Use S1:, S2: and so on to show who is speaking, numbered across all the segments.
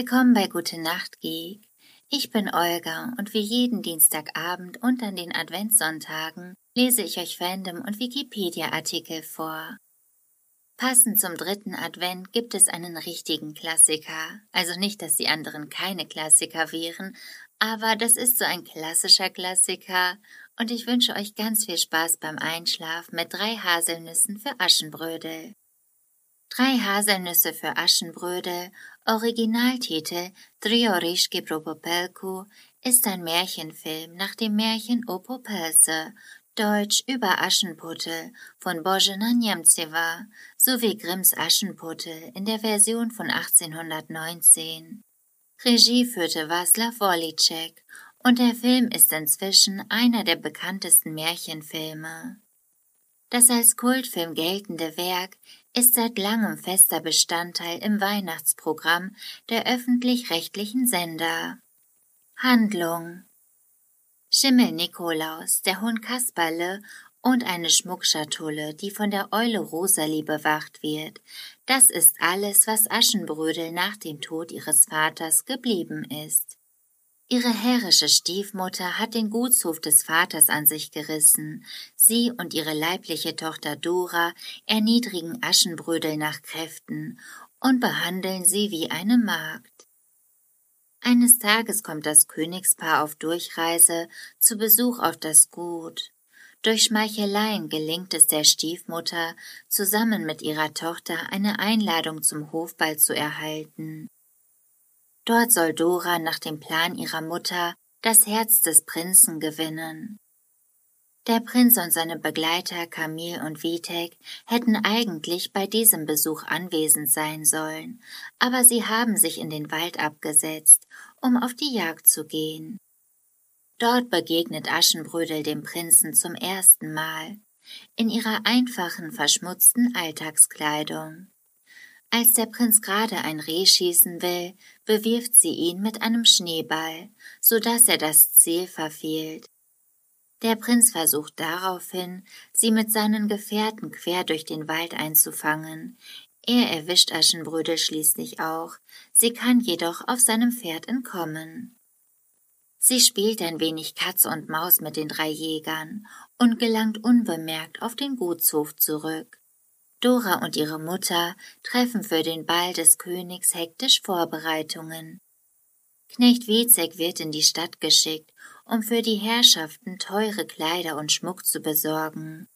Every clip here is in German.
S1: Willkommen bei Gute Nacht Geek. Ich bin Olga und wie jeden Dienstagabend und an den Adventssonntagen lese ich euch Fandom und Wikipedia-Artikel vor. Passend zum dritten Advent gibt es einen richtigen Klassiker. Also nicht, dass die anderen keine Klassiker wären, aber das ist so ein klassischer Klassiker und ich wünsche euch ganz viel Spaß beim Einschlaf mit drei Haselnüssen für Aschenbrödel. Drei Haselnüsse für Aschenbrödel, Originaltitel Triorischki Propopelku, ist ein Märchenfilm nach dem Märchen Opopelse, Deutsch über Aschenputtel von Bożena Niemcewa sowie Grimms Aschenputtel in der Version von 1819. Regie führte Václav Wolicek und der Film ist inzwischen einer der bekanntesten Märchenfilme. Das als Kultfilm geltende Werk ist seit langem fester Bestandteil im Weihnachtsprogramm der öffentlich-rechtlichen Sender. Handlung Schimmel Nikolaus, der Hund Kasperle und eine Schmuckschatulle, die von der Eule Rosalie bewacht wird. Das ist alles, was Aschenbrödel nach dem Tod ihres Vaters geblieben ist. Ihre herrische Stiefmutter hat den Gutshof des Vaters an sich gerissen. Sie und ihre leibliche Tochter Dora erniedrigen Aschenbrödel nach Kräften und behandeln sie wie eine Magd. Eines Tages kommt das Königspaar auf Durchreise zu Besuch auf das Gut. Durch Schmeicheleien gelingt es der Stiefmutter, zusammen mit ihrer Tochter eine Einladung zum Hofball zu erhalten. Dort soll Dora nach dem Plan ihrer Mutter das Herz des Prinzen gewinnen. Der Prinz und seine Begleiter Camille und Vitek hätten eigentlich bei diesem Besuch anwesend sein sollen, aber sie haben sich in den Wald abgesetzt, um auf die Jagd zu gehen. Dort begegnet Aschenbrödel dem Prinzen zum ersten Mal, in ihrer einfachen, verschmutzten Alltagskleidung. Als der Prinz gerade ein Reh schießen will, bewirft sie ihn mit einem Schneeball, so dass er das Ziel verfehlt. Der Prinz versucht daraufhin, sie mit seinen Gefährten quer durch den Wald einzufangen. Er erwischt Aschenbrödel schließlich auch, sie kann jedoch auf seinem Pferd entkommen. Sie spielt ein wenig Katz und Maus mit den drei Jägern und gelangt unbemerkt auf den Gutshof zurück. Dora und ihre Mutter treffen für den Ball des Königs hektisch Vorbereitungen. Knecht Wezek wird in die Stadt geschickt, um für die Herrschaften teure Kleider und Schmuck zu besorgen.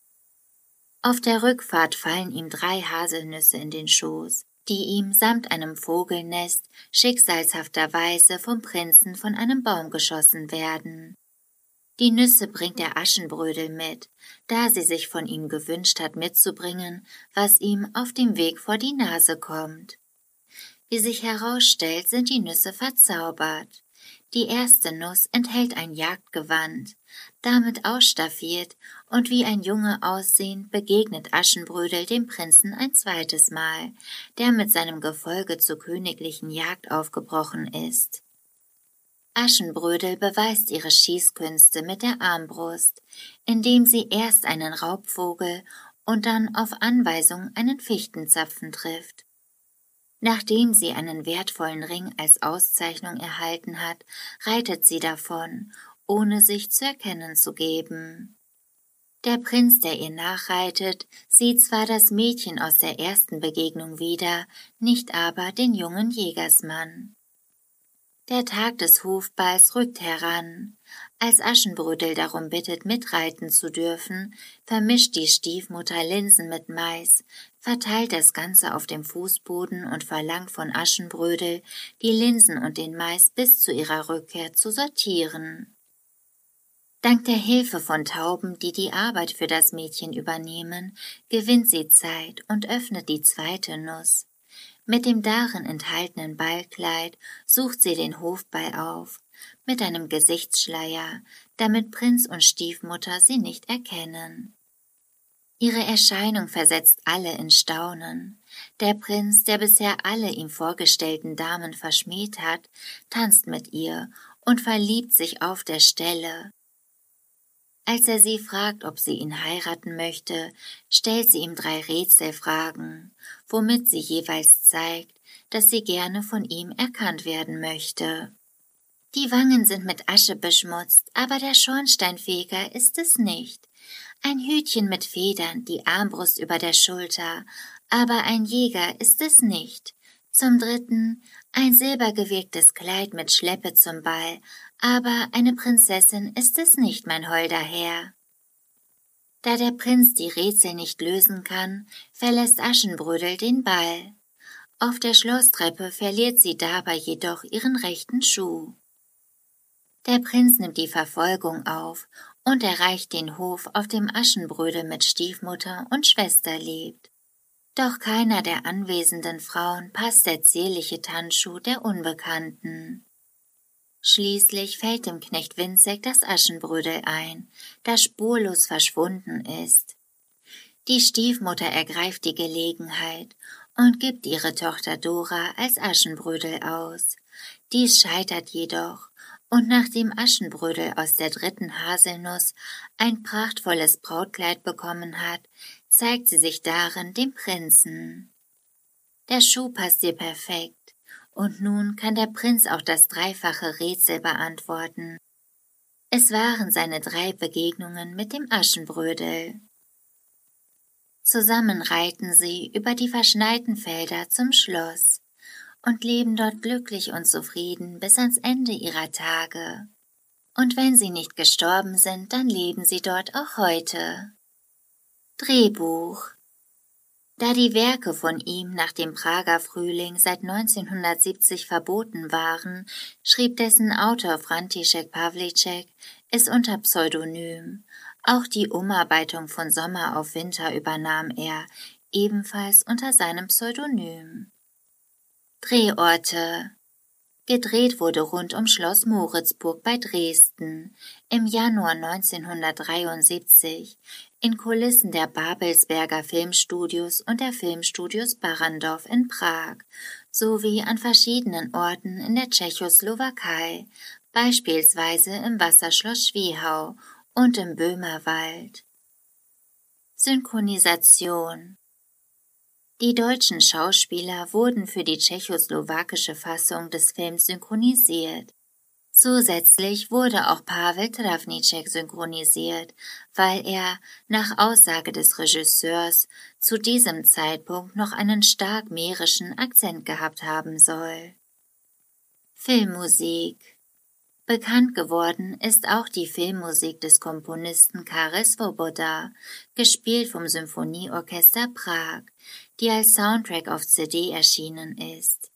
S1: Auf der Rückfahrt fallen ihm drei Haselnüsse in den Schoß, die ihm samt einem Vogelnest schicksalshafterweise vom Prinzen von einem Baum geschossen werden. Die Nüsse bringt der Aschenbrödel mit, da sie sich von ihm gewünscht hat mitzubringen, was ihm auf dem Weg vor die Nase kommt. Wie sich herausstellt, sind die Nüsse verzaubert. Die erste Nuss enthält ein Jagdgewand, damit ausstaffiert und wie ein Junge aussehend begegnet Aschenbrödel dem Prinzen ein zweites Mal, der mit seinem Gefolge zur königlichen Jagd aufgebrochen ist. Aschenbrödel beweist ihre Schießkünste mit der Armbrust, indem sie erst einen Raubvogel und dann auf Anweisung einen Fichtenzapfen trifft. Nachdem sie einen wertvollen Ring als Auszeichnung erhalten hat, reitet sie davon, ohne sich zu erkennen zu geben. Der Prinz, der ihr nachreitet, sieht zwar das Mädchen aus der ersten Begegnung wieder, nicht aber den jungen Jägersmann. Der Tag des Hofballs rückt heran. Als Aschenbrödel darum bittet, mitreiten zu dürfen, vermischt die Stiefmutter Linsen mit Mais, verteilt das Ganze auf dem Fußboden und verlangt von Aschenbrödel, die Linsen und den Mais bis zu ihrer Rückkehr zu sortieren. Dank der Hilfe von Tauben, die die Arbeit für das Mädchen übernehmen, gewinnt sie Zeit und öffnet die zweite Nuss. Mit dem darin enthaltenen Ballkleid sucht sie den Hofball auf, mit einem Gesichtsschleier, damit Prinz und Stiefmutter sie nicht erkennen. Ihre Erscheinung versetzt alle in Staunen. Der Prinz, der bisher alle ihm vorgestellten Damen verschmäht hat, tanzt mit ihr und verliebt sich auf der Stelle. Als er sie fragt, ob sie ihn heiraten möchte, stellt sie ihm drei Rätselfragen, womit sie jeweils zeigt, dass sie gerne von ihm erkannt werden möchte. Die Wangen sind mit Asche beschmutzt, aber der Schornsteinfeger ist es nicht. Ein Hütchen mit Federn, die Armbrust über der Schulter, aber ein Jäger ist es nicht. Zum dritten ein silbergewirktes Kleid mit Schleppe zum Ball, aber eine Prinzessin ist es nicht, mein holder Herr. Da der Prinz die Rätsel nicht lösen kann, verlässt Aschenbrödel den Ball. Auf der Schlosstreppe verliert sie dabei jedoch ihren rechten Schuh. Der Prinz nimmt die Verfolgung auf und erreicht den Hof, auf dem Aschenbrödel mit Stiefmutter und Schwester lebt. Doch keiner der anwesenden Frauen passt der zierliche Tanzschuh der Unbekannten. Schließlich fällt dem Knecht Winzek das Aschenbrödel ein, das spurlos verschwunden ist. Die Stiefmutter ergreift die Gelegenheit und gibt ihre Tochter Dora als Aschenbrödel aus. Dies scheitert jedoch, und nachdem Aschenbrödel aus der dritten Haselnuss ein prachtvolles Brautkleid bekommen hat, zeigt sie sich darin dem Prinzen. Der Schuh passt ihr perfekt, und nun kann der Prinz auch das dreifache Rätsel beantworten. Es waren seine drei Begegnungen mit dem Aschenbrödel. Zusammen reiten sie über die verschneiten Felder zum Schloss und leben dort glücklich und zufrieden bis ans Ende ihrer Tage. Und wenn sie nicht gestorben sind, dann leben sie dort auch heute. Drehbuch Da die Werke von ihm nach dem Prager Frühling seit 1970 verboten waren, schrieb dessen Autor František Pavlicek es unter Pseudonym. Auch die Umarbeitung von Sommer auf Winter übernahm er, ebenfalls unter seinem Pseudonym. Drehorte Gedreht wurde rund um Schloss Moritzburg bei Dresden im Januar 1973 in Kulissen der Babelsberger Filmstudios und der Filmstudios Barrandov in Prag sowie an verschiedenen Orten in der Tschechoslowakei, beispielsweise im Wasserschloss Schwiehau und im Böhmerwald. Synchronisation die deutschen Schauspieler wurden für die tschechoslowakische Fassung des Films synchronisiert. Zusätzlich wurde auch Pavel Travnicek synchronisiert, weil er, nach Aussage des Regisseurs, zu diesem Zeitpunkt noch einen stark mährischen Akzent gehabt haben soll. Filmmusik Bekannt geworden ist auch die Filmmusik des Komponisten Karel Svoboda, gespielt vom Symphonieorchester Prag, die als Soundtrack auf CD erschienen ist.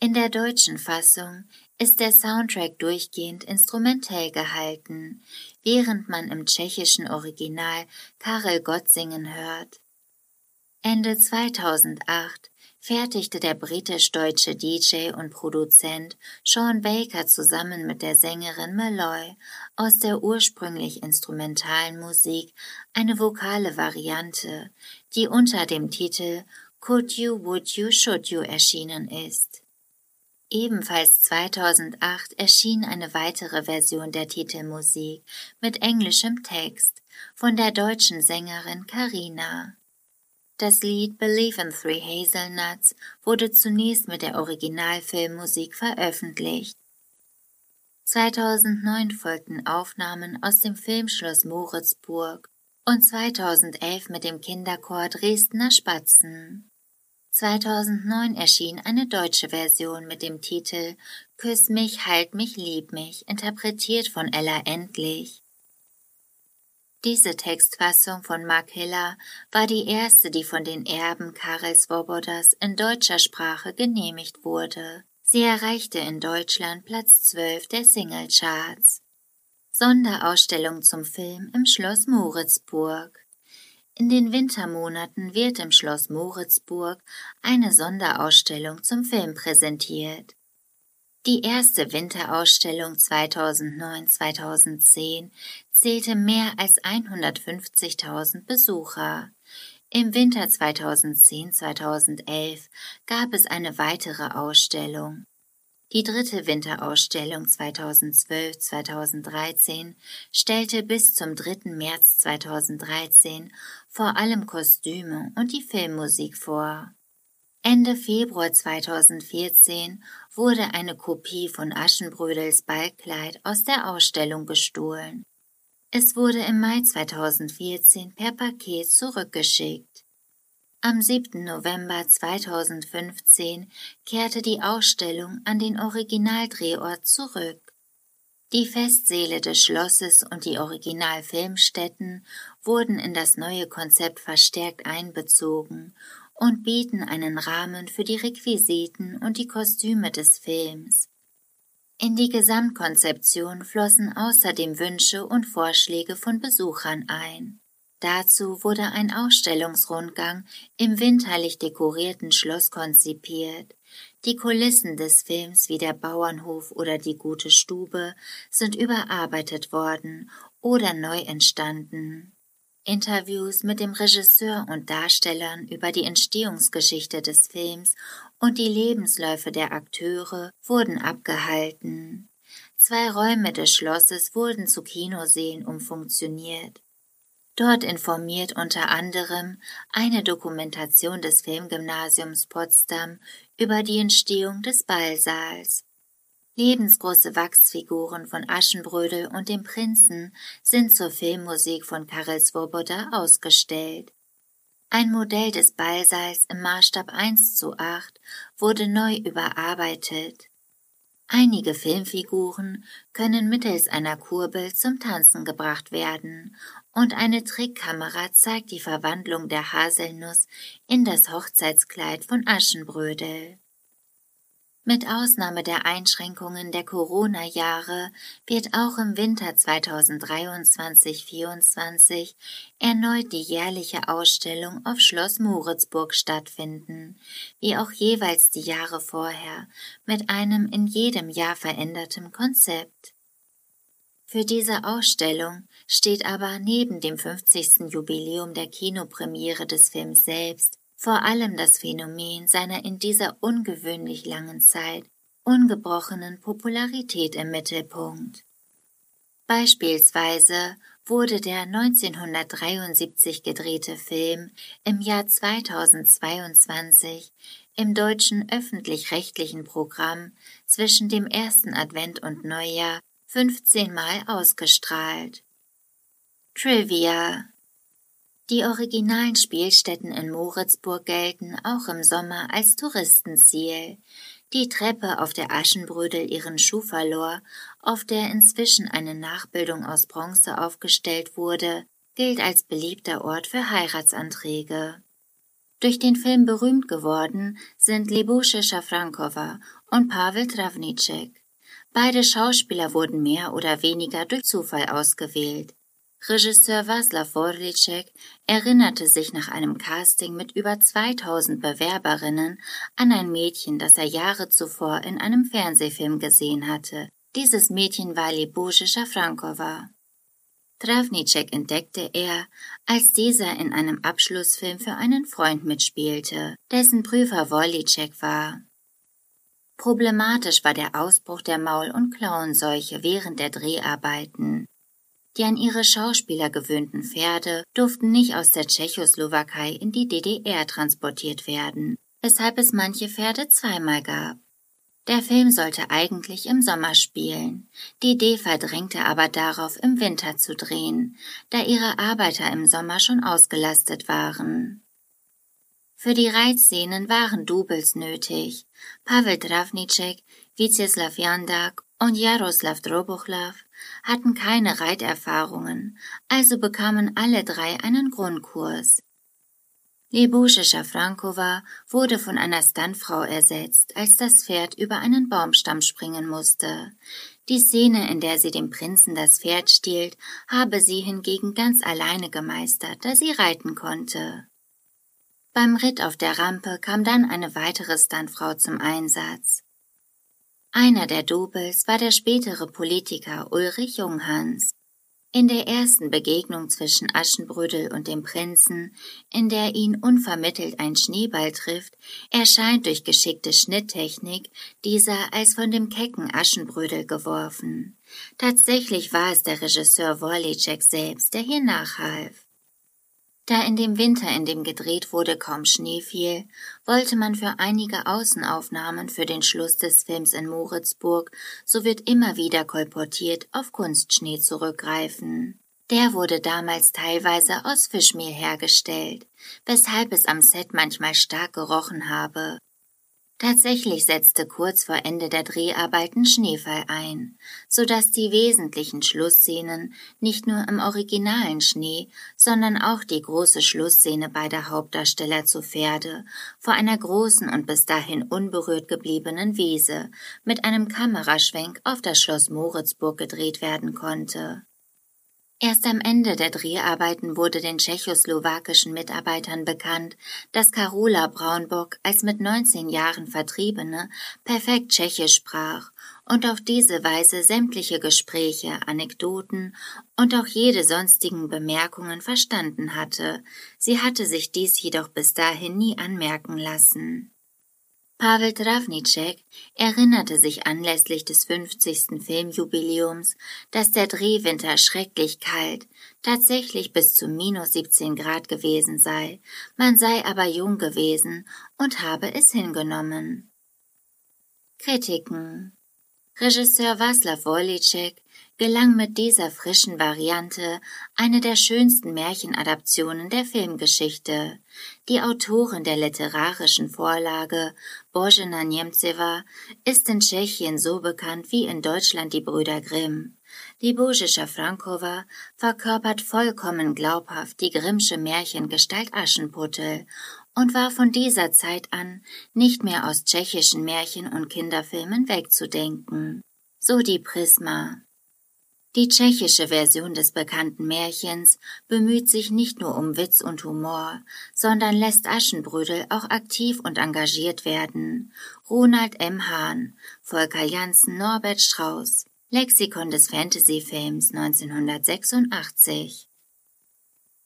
S1: In der deutschen Fassung ist der Soundtrack durchgehend instrumentell gehalten, während man im tschechischen Original Karel Gott singen hört. Ende 2008 fertigte der britisch-deutsche DJ und Produzent Sean Baker zusammen mit der Sängerin Malloy aus der ursprünglich instrumentalen Musik eine vokale Variante, die unter dem Titel Could You, Would You, Should You erschienen ist. Ebenfalls 2008 erschien eine weitere Version der Titelmusik mit englischem Text von der deutschen Sängerin Carina. Das Lied Believe in Three Hazelnuts wurde zunächst mit der Originalfilmmusik veröffentlicht. 2009 folgten Aufnahmen aus dem Film Schloss Moritzburg und 2011 mit dem Kinderchor Dresdner Spatzen. 2009 erschien eine deutsche Version mit dem Titel Küss mich, halt mich, lieb mich, interpretiert von Ella Endlich. Diese Textfassung von Mark Hiller war die erste, die von den Erben Karel Swobodas in deutscher Sprache genehmigt wurde. Sie erreichte in Deutschland Platz 12 der Singlecharts. Sonderausstellung zum Film im Schloss Moritzburg. In den Wintermonaten wird im Schloss Moritzburg eine Sonderausstellung zum Film präsentiert. Die erste Winterausstellung 2009-2010 zählte mehr als 150.000 Besucher. Im Winter 2010-2011 gab es eine weitere Ausstellung. Die dritte Winterausstellung 2012-2013 stellte bis zum 3. März 2013 vor allem Kostüme und die Filmmusik vor. Ende Februar 2014 wurde eine Kopie von Aschenbrödels Ballkleid aus der Ausstellung gestohlen. Es wurde im Mai 2014 per Paket zurückgeschickt. Am 7. November 2015 kehrte die Ausstellung an den Originaldrehort zurück. Die Festsäle des Schlosses und die Originalfilmstätten wurden in das neue Konzept verstärkt einbezogen und bieten einen Rahmen für die Requisiten und die Kostüme des Films. In die Gesamtkonzeption flossen außerdem Wünsche und Vorschläge von Besuchern ein. Dazu wurde ein Ausstellungsrundgang im winterlich dekorierten Schloss konzipiert. Die Kulissen des Films wie der Bauernhof oder die gute Stube sind überarbeitet worden oder neu entstanden. Interviews mit dem Regisseur und Darstellern über die Entstehungsgeschichte des Films und die Lebensläufe der Akteure wurden abgehalten. Zwei Räume des Schlosses wurden zu Kinoseen umfunktioniert. Dort informiert unter anderem eine Dokumentation des Filmgymnasiums Potsdam über die Entstehung des Ballsaals. Lebensgroße Wachsfiguren von Aschenbrödel und dem Prinzen sind zur Filmmusik von Karel Svoboda ausgestellt. Ein Modell des Ballsaals im Maßstab 1 zu 8 wurde neu überarbeitet. Einige Filmfiguren können mittels einer Kurbel zum Tanzen gebracht werden und eine Trickkamera zeigt die Verwandlung der Haselnuss in das Hochzeitskleid von Aschenbrödel. Mit Ausnahme der Einschränkungen der Corona-Jahre wird auch im Winter 2023-24 erneut die jährliche Ausstellung auf Schloss Moritzburg stattfinden, wie auch jeweils die Jahre vorher, mit einem in jedem Jahr verändertem Konzept. Für diese Ausstellung steht aber neben dem 50. Jubiläum der Kinopremiere des Films selbst vor allem das Phänomen seiner in dieser ungewöhnlich langen Zeit ungebrochenen Popularität im Mittelpunkt. Beispielsweise wurde der 1973 gedrehte Film im Jahr 2022 im deutschen öffentlich-rechtlichen Programm zwischen dem ersten Advent und Neujahr 15 Mal ausgestrahlt. Trivia die originalen Spielstätten in Moritzburg gelten auch im Sommer als Touristenziel. Die Treppe, auf der Aschenbrödel ihren Schuh verlor, auf der inzwischen eine Nachbildung aus Bronze aufgestellt wurde, gilt als beliebter Ort für Heiratsanträge. Durch den Film berühmt geworden sind Lebusche Schafrankova und Pavel Travnicek. Beide Schauspieler wurden mehr oder weniger durch Zufall ausgewählt. Regisseur Václav Orlicek erinnerte sich nach einem Casting mit über 2000 Bewerberinnen an ein Mädchen, das er Jahre zuvor in einem Fernsehfilm gesehen hatte. Dieses Mädchen war Libusche Schafrankova. Travnicek entdeckte er, als dieser in einem Abschlussfilm für einen Freund mitspielte, dessen Prüfer Wollicek war. Problematisch war der Ausbruch der Maul- und Klauenseuche während der Dreharbeiten. Die an ihre Schauspieler gewöhnten Pferde durften nicht aus der Tschechoslowakei in die DDR transportiert werden, weshalb es manche Pferde zweimal gab. Der Film sollte eigentlich im Sommer spielen. Die DEFA drängte aber darauf, im Winter zu drehen, da ihre Arbeiter im Sommer schon ausgelastet waren. Für die Reitszenen waren Doubles nötig. Pavel Travnicek, Vyacheslav Jandak und Jaroslav Drobuchlav hatten keine Reiterfahrungen, also bekamen alle drei einen Grundkurs. Lebusche Schafrankova wurde von einer Stuntfrau ersetzt, als das Pferd über einen Baumstamm springen musste. Die Szene, in der sie dem Prinzen das Pferd stiehlt, habe sie hingegen ganz alleine gemeistert, da sie reiten konnte. Beim Ritt auf der Rampe kam dann eine weitere Stuntfrau zum Einsatz. Einer der Doubles war der spätere Politiker Ulrich Junghans. In der ersten Begegnung zwischen Aschenbrödel und dem Prinzen, in der ihn unvermittelt ein Schneeball trifft, erscheint durch geschickte Schnitttechnik dieser als von dem kecken Aschenbrödel geworfen. Tatsächlich war es der Regisseur Wojciech selbst, der hier nachhalf. Da in dem Winter, in dem gedreht wurde, kaum Schnee fiel, wollte man für einige Außenaufnahmen für den Schluss des Films in Moritzburg, so wird immer wieder kolportiert, auf Kunstschnee zurückgreifen. Der wurde damals teilweise aus Fischmehl hergestellt, weshalb es am Set manchmal stark gerochen habe. Tatsächlich setzte kurz vor Ende der Dreharbeiten Schneefall ein, so dass die wesentlichen Schlussszenen nicht nur im originalen Schnee, sondern auch die große Schlussszene beider Hauptdarsteller zu Pferde vor einer großen und bis dahin unberührt gebliebenen Wiese mit einem Kameraschwenk auf das Schloss Moritzburg gedreht werden konnte. Erst am Ende der Dreharbeiten wurde den tschechoslowakischen Mitarbeitern bekannt, dass Carola Braunbock als mit 19 Jahren Vertriebene perfekt Tschechisch sprach und auf diese Weise sämtliche Gespräche, Anekdoten und auch jede sonstigen Bemerkungen verstanden hatte. Sie hatte sich dies jedoch bis dahin nie anmerken lassen. Pavel Travnicek erinnerte sich anlässlich des 50. Filmjubiläums, dass der Drehwinter schrecklich kalt, tatsächlich bis zu minus 17 Grad gewesen sei, man sei aber jung gewesen und habe es hingenommen. Kritiken Regisseur Václav Wojcicek gelang mit dieser frischen Variante eine der schönsten Märchenadaptionen der Filmgeschichte. Die Autorin der literarischen Vorlage, Božena Němcová, ist in Tschechien so bekannt wie in Deutschland die Brüder Grimm. Die Božischa Frankova verkörpert vollkommen glaubhaft die Grimmsche Märchengestalt Aschenputtel und war von dieser Zeit an nicht mehr aus tschechischen Märchen und Kinderfilmen wegzudenken. So die Prisma. Die tschechische Version des bekannten Märchens bemüht sich nicht nur um Witz und Humor, sondern lässt Aschenbrödel auch aktiv und engagiert werden. Ronald M. Hahn, Volker Janssen, Norbert Strauß, Lexikon des Fantasyfilms 1986.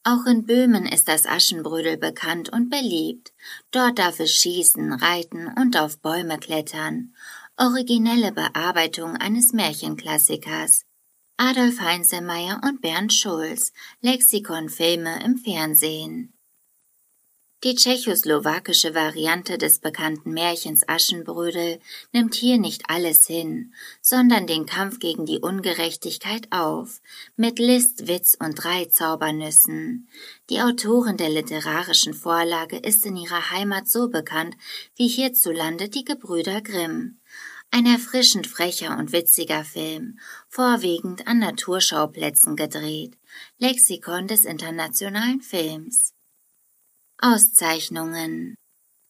S1: Auch in Böhmen ist das Aschenbrödel bekannt und beliebt. Dort darf es schießen, reiten und auf Bäume klettern. Originelle Bearbeitung eines Märchenklassikers. Adolf Heinzelmeier und Bernd Schulz, Lexikon Filme im Fernsehen. Die tschechoslowakische Variante des bekannten Märchens Aschenbrödel nimmt hier nicht alles hin, sondern den Kampf gegen die Ungerechtigkeit auf, mit List, Witz und drei Zaubernüssen. Die Autorin der literarischen Vorlage ist in ihrer Heimat so bekannt wie hierzulande die Gebrüder Grimm. Ein erfrischend frecher und witziger Film, vorwiegend an Naturschauplätzen gedreht. Lexikon des internationalen Films. Auszeichnungen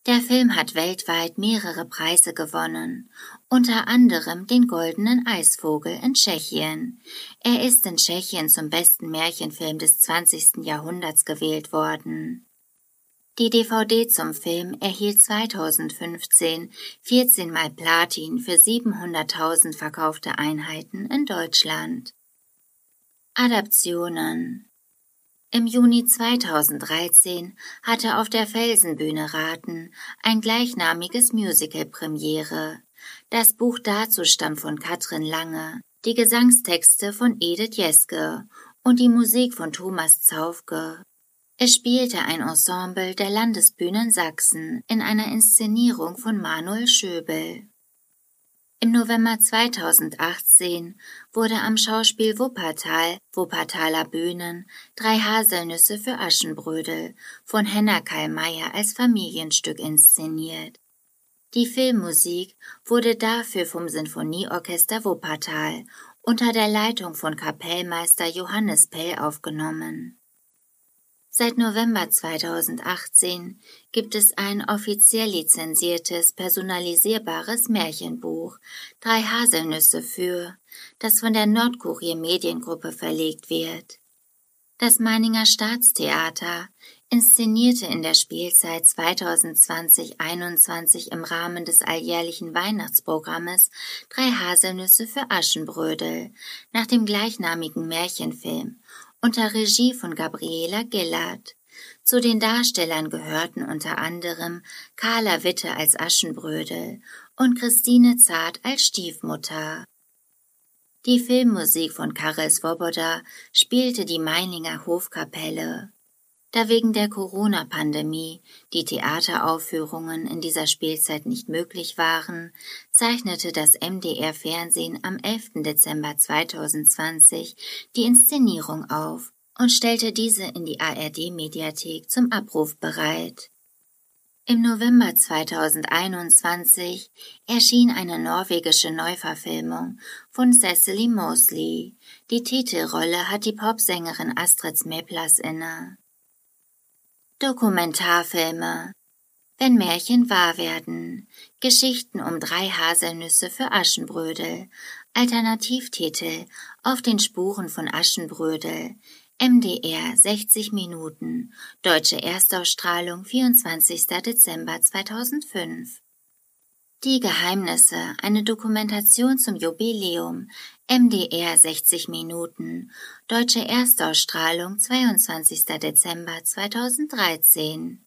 S1: Der Film hat weltweit mehrere Preise gewonnen, unter anderem den Goldenen Eisvogel in Tschechien. Er ist in Tschechien zum besten Märchenfilm des 20. Jahrhunderts gewählt worden. Die DVD zum Film erhielt 2015 14 mal Platin für 700.000 verkaufte Einheiten in Deutschland. Adaptionen Im Juni 2013 hatte auf der Felsenbühne Raten ein gleichnamiges Musical Premiere. Das Buch dazu stammt von Katrin Lange, die Gesangstexte von Edith Jeske und die Musik von Thomas Zaufke. Es spielte ein Ensemble der Landesbühnen Sachsen in einer Inszenierung von Manuel Schöbel. Im November 2018 wurde am Schauspiel Wuppertal, Wuppertaler Bühnen, Drei Haselnüsse für Aschenbrödel von Henna Kallmeier als Familienstück inszeniert. Die Filmmusik wurde dafür vom Sinfonieorchester Wuppertal unter der Leitung von Kapellmeister Johannes Pell aufgenommen. Seit November 2018 gibt es ein offiziell lizenziertes, personalisierbares Märchenbuch Drei Haselnüsse für, das von der Nordkurier Mediengruppe verlegt wird. Das Meininger Staatstheater inszenierte in der Spielzeit 2020-21 im Rahmen des alljährlichen Weihnachtsprogrammes Drei Haselnüsse für Aschenbrödel nach dem gleichnamigen Märchenfilm unter Regie von Gabriela Gillard. Zu den Darstellern gehörten unter anderem Carla Witte als Aschenbrödel und Christine Zart als Stiefmutter. Die Filmmusik von Karel Svoboda spielte die Meininger Hofkapelle. Da wegen der Corona-Pandemie die Theateraufführungen in dieser Spielzeit nicht möglich waren, zeichnete das MDR Fernsehen am 11. Dezember 2020 die Inszenierung auf und stellte diese in die ARD Mediathek zum Abruf bereit. Im November 2021 erschien eine norwegische Neuverfilmung von Cecily Mosley. Die Titelrolle hat die Popsängerin Astrid Smeplas inne. Dokumentarfilme Wenn Märchen wahr werden. Geschichten um drei Haselnüsse für Aschenbrödel. Alternativtitel Auf den Spuren von Aschenbrödel. MDR 60 Minuten. Deutsche Erstausstrahlung 24. Dezember 2005. Die Geheimnisse, eine Dokumentation zum Jubiläum. MDR 60 Minuten. Deutsche Erstausstrahlung 22. Dezember 2013.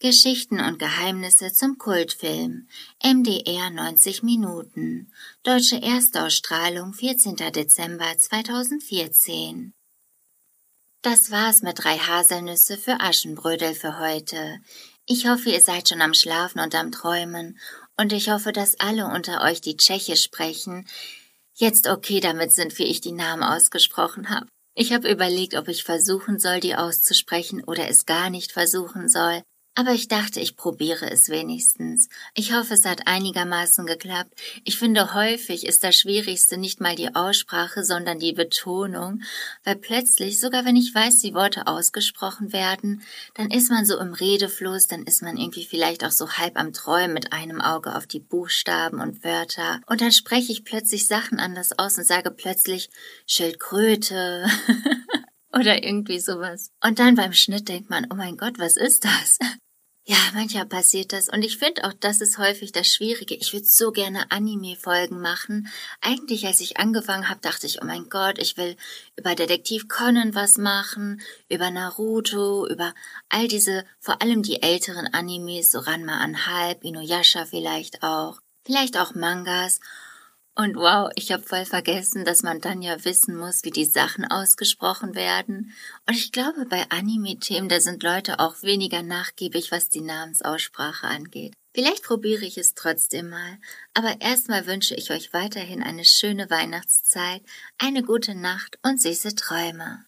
S1: Geschichten und Geheimnisse zum Kultfilm. MDR 90 Minuten. Deutsche Erstausstrahlung 14. Dezember 2014. Das war's mit drei Haselnüsse für Aschenbrödel für heute. Ich hoffe, ihr seid schon am Schlafen und am Träumen und ich hoffe, dass alle unter euch, die Tschechisch sprechen, jetzt okay damit sind, wie ich die Namen ausgesprochen habe. Ich habe überlegt, ob ich versuchen soll, die auszusprechen oder es gar nicht versuchen soll, aber ich dachte, ich probiere es wenigstens. Ich hoffe, es hat einigermaßen geklappt. Ich finde, häufig ist das Schwierigste nicht mal die Aussprache, sondern die Betonung, weil plötzlich, sogar wenn ich weiß, wie Worte ausgesprochen werden, dann ist man so im Redefluss, dann ist man irgendwie vielleicht auch so halb am Träumen mit einem Auge auf die Buchstaben und Wörter und dann spreche ich plötzlich Sachen anders aus und sage plötzlich Schildkröte. oder irgendwie sowas. Und dann beim Schnitt denkt man, oh mein Gott, was ist das? Ja, manchmal passiert das. Und ich finde auch, das ist häufig das Schwierige. Ich würde so gerne Anime-Folgen machen. Eigentlich, als ich angefangen habe, dachte ich, oh mein Gott, ich will über Detektiv Conan was machen, über Naruto, über all diese, vor allem die älteren Animes, so Ranma an Halb, Inuyasha vielleicht auch, vielleicht auch Mangas. Und wow, ich habe voll vergessen, dass man dann ja wissen muss, wie die Sachen ausgesprochen werden. Und ich glaube, bei Anime-Themen, da sind Leute auch weniger nachgiebig, was die Namensaussprache angeht. Vielleicht probiere ich es trotzdem mal. Aber erstmal wünsche ich euch weiterhin eine schöne Weihnachtszeit, eine gute Nacht und süße Träume.